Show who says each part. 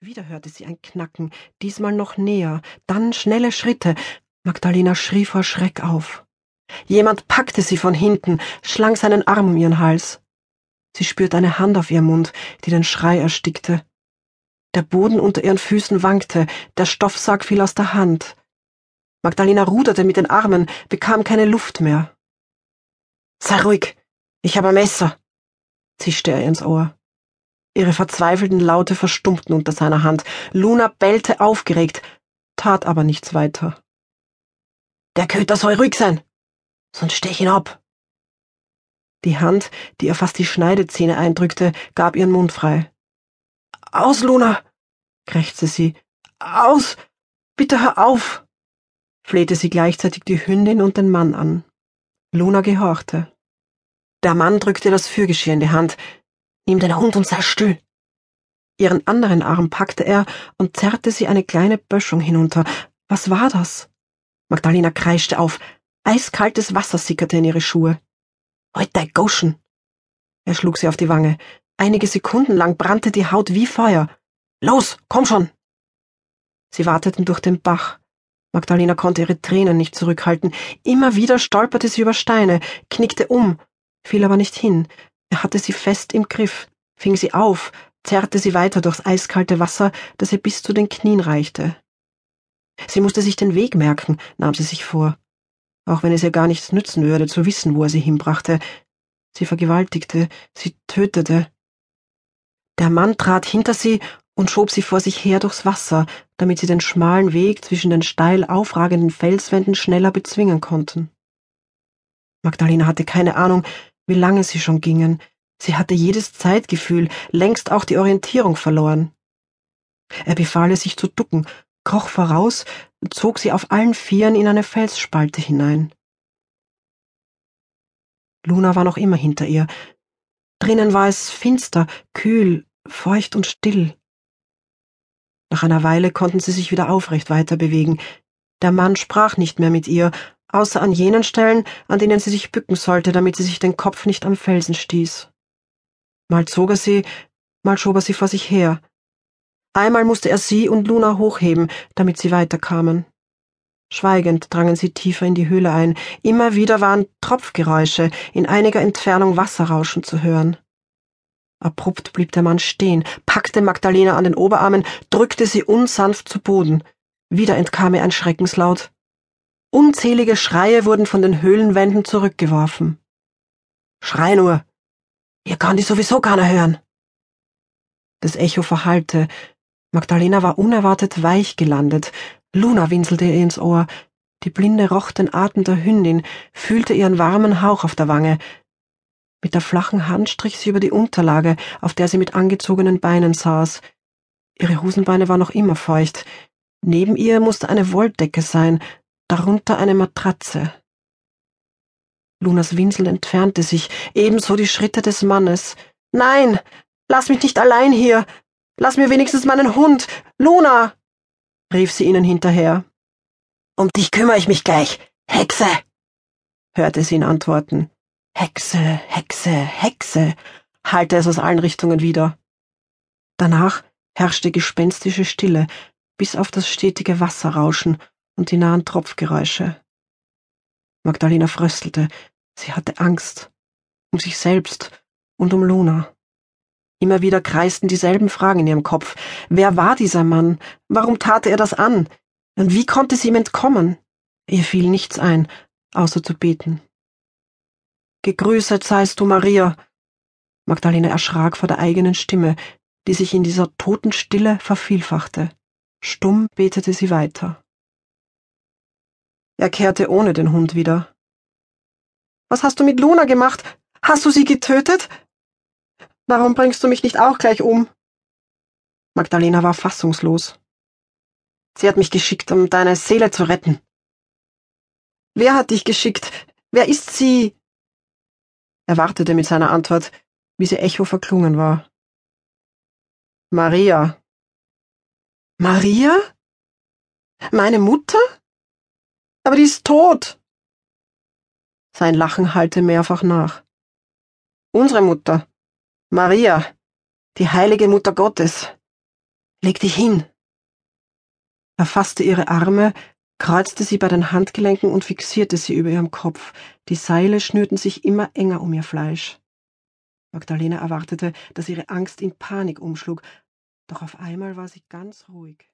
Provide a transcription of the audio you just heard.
Speaker 1: Wieder hörte sie ein Knacken, diesmal noch näher, dann schnelle Schritte. Magdalena schrie vor Schreck auf. Jemand packte sie von hinten, schlang seinen Arm um ihren Hals. Sie spürte eine Hand auf ihrem Mund, die den Schrei erstickte. Der Boden unter ihren Füßen wankte, der Stoffsack fiel aus der Hand. Magdalena ruderte mit den Armen, bekam keine Luft mehr. Sei ruhig, ich habe ein Messer, zischte er ins Ohr. Ihre verzweifelten Laute verstummten unter seiner Hand. Luna bellte aufgeregt, tat aber nichts weiter. Der Köter soll ruhig sein, sonst steh ich ihn ab. Die Hand, die ihr fast die Schneidezähne eindrückte, gab ihren Mund frei. Aus, Luna, krächzte sie. Aus! Bitte hör auf! flehte sie gleichzeitig die Hündin und den Mann an. Luna gehorchte. Der Mann drückte das Fürgeschirr in die Hand. Nimm den Hund und sei still. Ihren anderen Arm packte er und zerrte sie eine kleine Böschung hinunter. Was war das? Magdalena kreischte auf. Eiskaltes Wasser sickerte in ihre Schuhe. Heute dein Goschen! Er schlug sie auf die Wange. Einige Sekunden lang brannte die Haut wie Feuer. Los, komm schon! Sie warteten durch den Bach. Magdalena konnte ihre Tränen nicht zurückhalten. Immer wieder stolperte sie über Steine, knickte um, fiel aber nicht hin. Er hatte sie fest im Griff, fing sie auf, zerrte sie weiter durchs eiskalte Wasser, das ihr bis zu den Knien reichte. Sie musste sich den Weg merken, nahm sie sich vor. Auch wenn es ihr gar nichts nützen würde, zu wissen, wo er sie hinbrachte. Sie vergewaltigte, sie tötete. Der Mann trat hinter sie und schob sie vor sich her durchs Wasser, damit sie den schmalen Weg zwischen den steil aufragenden Felswänden schneller bezwingen konnten. Magdalena hatte keine Ahnung, wie lange sie schon gingen. Sie hatte jedes Zeitgefühl, längst auch die Orientierung verloren. Er befahl ihr, sich zu ducken, kroch voraus, zog sie auf allen Vieren in eine Felsspalte hinein. Luna war noch immer hinter ihr. Drinnen war es finster, kühl, feucht und still. Nach einer Weile konnten sie sich wieder aufrecht weiterbewegen. Der Mann sprach nicht mehr mit ihr, außer an jenen Stellen, an denen sie sich bücken sollte, damit sie sich den Kopf nicht am Felsen stieß. Mal zog er sie, mal schob er sie vor sich her. Einmal musste er sie und Luna hochheben, damit sie weiterkamen. Schweigend drangen sie tiefer in die Höhle ein. Immer wieder waren Tropfgeräusche, in einiger Entfernung Wasserrauschen zu hören. Abrupt blieb der Mann stehen, packte Magdalena an den Oberarmen, drückte sie unsanft zu Boden. Wieder entkam ihr ein Schreckenslaut. Unzählige Schreie wurden von den Höhlenwänden zurückgeworfen. Schrei nur! Ihr kann die sowieso keiner hören! Das Echo verhallte. Magdalena war unerwartet weich gelandet. Luna winselte ihr ins Ohr. Die Blinde roch den Atem der Hündin, fühlte ihren warmen Hauch auf der Wange. Mit der flachen Hand strich sie über die Unterlage, auf der sie mit angezogenen Beinen saß. Ihre Hosenbeine war noch immer feucht. Neben ihr musste eine Wolldecke sein, darunter eine Matratze. Lunas Winsel entfernte sich, ebenso die Schritte des Mannes. Nein, lass mich nicht allein hier. Lass mir wenigstens meinen Hund. Luna! rief sie ihnen hinterher. Um dich kümmere ich mich gleich. Hexe! hörte sie ihn antworten. Hexe, Hexe, Hexe, hallte es aus allen Richtungen wieder. Danach herrschte gespenstische Stille, bis auf das stetige Wasserrauschen und die nahen Tropfgeräusche. Magdalena fröstelte, sie hatte Angst, um sich selbst und um Luna. Immer wieder kreisten dieselben Fragen in ihrem Kopf. Wer war dieser Mann? Warum tat er das an? Und wie konnte sie ihm entkommen? Ihr fiel nichts ein, außer zu beten. Gegrüßet seist du, Maria. Magdalena erschrak vor der eigenen Stimme, die sich in dieser toten Stille vervielfachte. Stumm betete sie weiter. Er kehrte ohne den Hund wieder. Was hast du mit Luna gemacht? Hast du sie getötet? Warum bringst du mich nicht auch gleich um? Magdalena war fassungslos. Sie hat mich geschickt, um deine Seele zu retten. Wer hat dich geschickt? Wer ist sie? Er wartete mit seiner Antwort, wie sie Echo verklungen war. Maria. Maria? Meine Mutter? Aber die ist tot. Sein Lachen hallte mehrfach nach. Unsere Mutter, Maria, die heilige Mutter Gottes. Leg dich hin! Er fasste ihre Arme, kreuzte sie bei den Handgelenken und fixierte sie über ihrem Kopf. Die Seile schnürten sich immer enger um ihr Fleisch. Magdalena erwartete, dass ihre Angst in Panik umschlug, doch auf einmal war sie ganz ruhig.